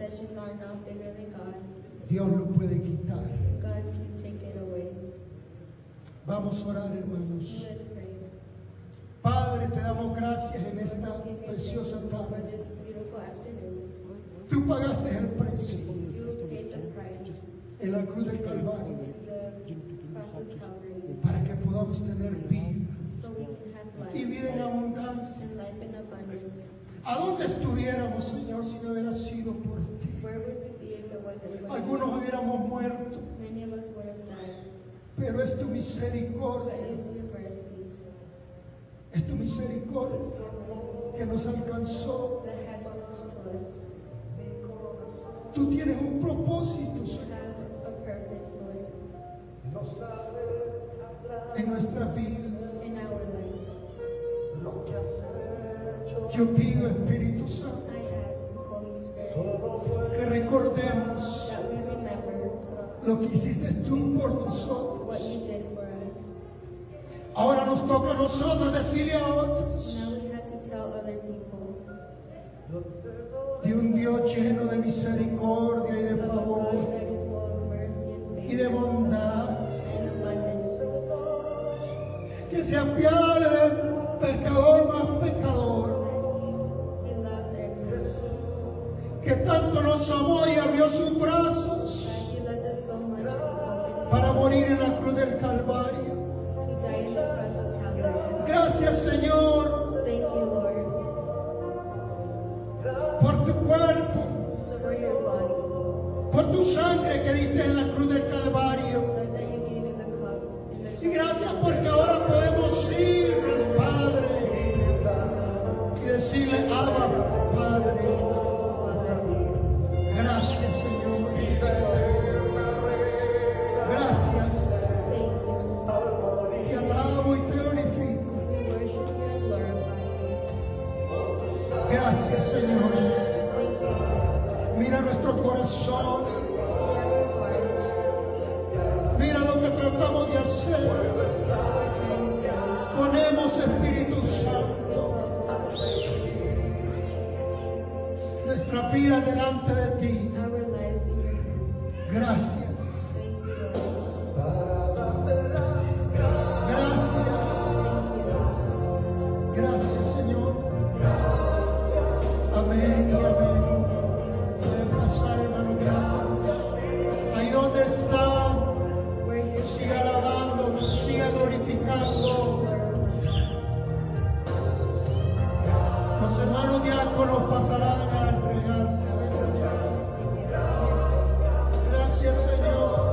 Dios lo puede quitar. God can take it away. Vamos a orar, hermanos. Padre, te damos gracias en esta preciosa tarde. Tú pagaste el precio en la cruz del Calvario para que podamos tener vida y vida en abundancia. ¿A dónde estuviéramos, Señor, si no hubiera sido por ti? Algunos hubiéramos muerto, pero es tu misericordia. Es tu misericordia que nos alcanzó. Tú tienes un propósito, Señor, en nuestras vidas. Yo pido, Espíritu Santo, que recordemos lo que hiciste tú por nosotros. Ahora nos toca a nosotros decirle a otros. De un Dios lleno de misericordia y de favor y de bondad, que se apiade del pecador más pecador, que tanto nos amó y abrió sus brazos para morir en la cruz del Calvario. Los hermanos diáconos pasarán a entregarse. Gracias, Señor.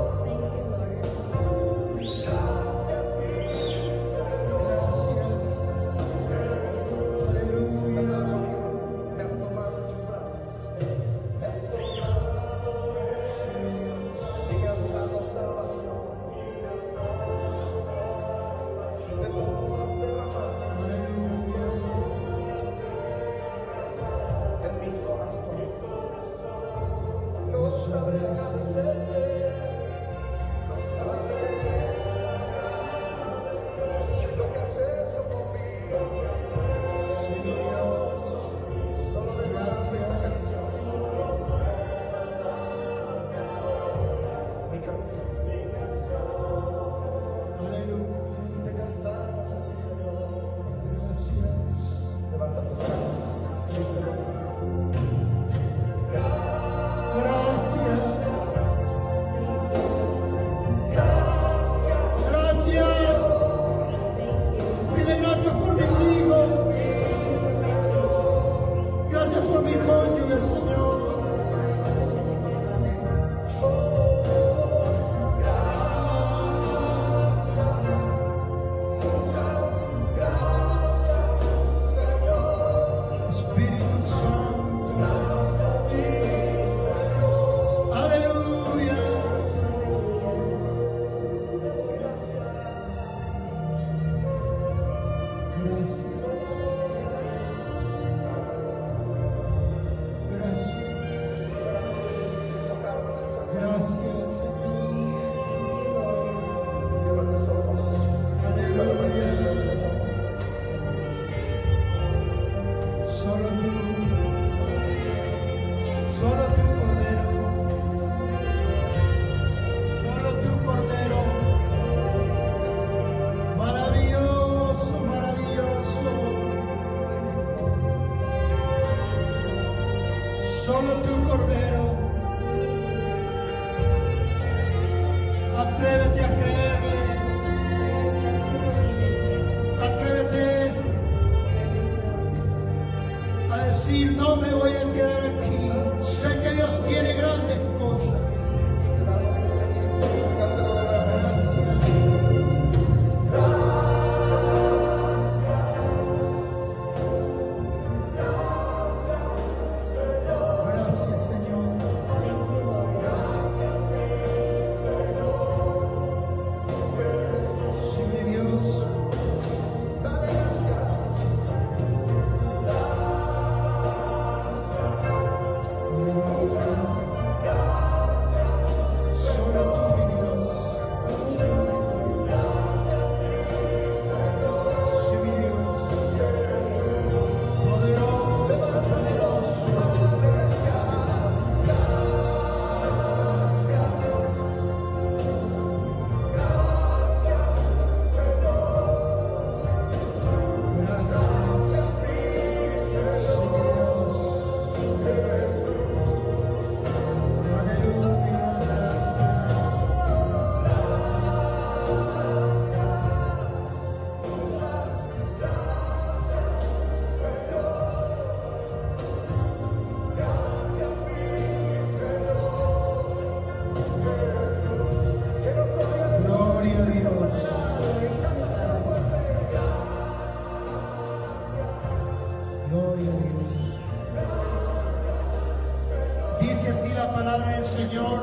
Señor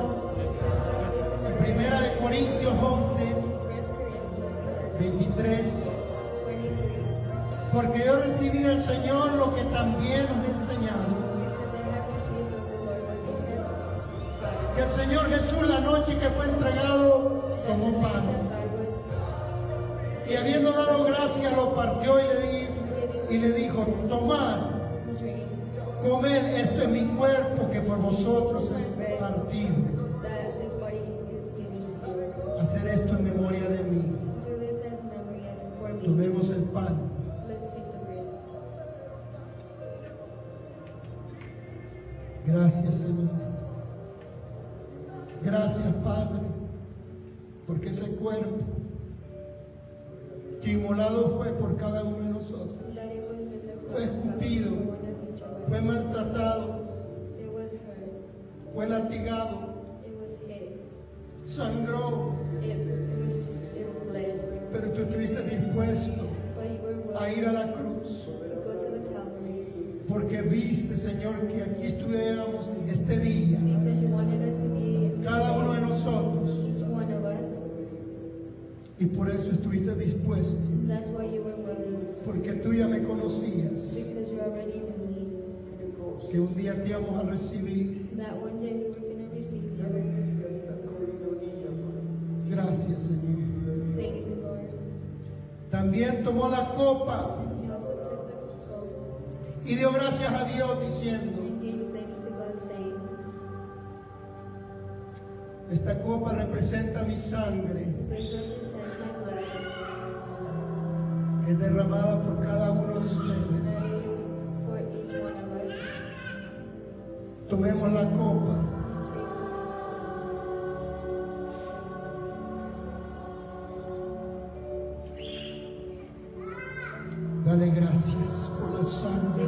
en 1 Corintios 11, 23. Porque yo recibí del Señor lo que también nos he enseñado. Que el Señor Jesús la noche que fue entregado tomó pan. Y habiendo dado gracias lo partió y le, di, le dijo, tomad, comed, esto es mi cuerpo que por vosotros es partido. Hacer esto en memoria de mí. Tomemos el pan. Gracias Señor. Gracias Padre, porque ese cuerpo que inmolado fue por cada uno de nosotros, fue escupido, fue maltratado. Fue latigado, It was hit. sangró, It, it was it bled. pero tú estuviste dispuesto a ir a la cruz, to go to the porque viste Señor que aquí estuviéramos este día, cada uno de nosotros, y por eso estuviste dispuesto, And that's why you were willing. Porque tú ya me conocías. que un día te íbamos a recibir. That one day we were going to receive you. Gracias, Señor. Thank you, Lord. También tomó la copa He also took the cup y dio gracias a Dios diciendo, and gave thanks to God, saying, esta copa representa mi sangre This represents my blood, que es derramada por cada uno de ustedes. for each one of us. Tomemos la copa. Dale gracias por la sangre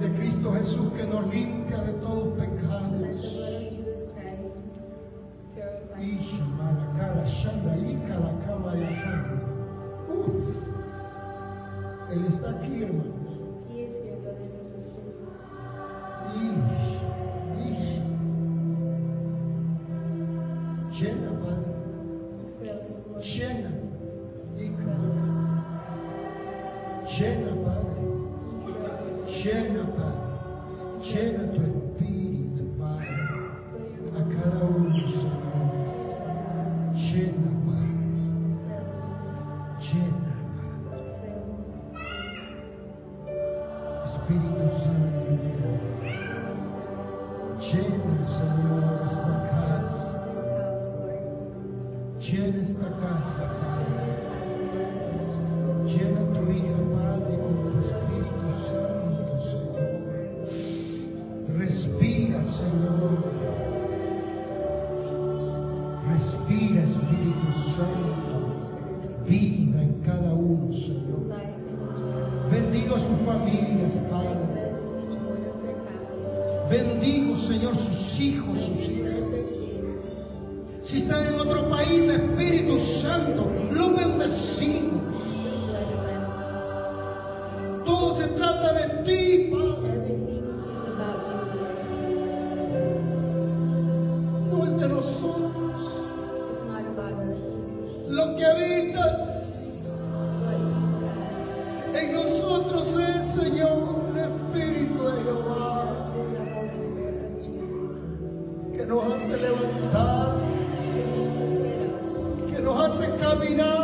de Cristo Jesús que nos limpia de todos pecados. purify. Isha, Maracara, Shanda, la cama. Él está aquí, hermanos. Fill us, Lord. Que habitas en nosotros es, Señor, el Espíritu de Jehová, que nos hace levantar, que nos hace caminar,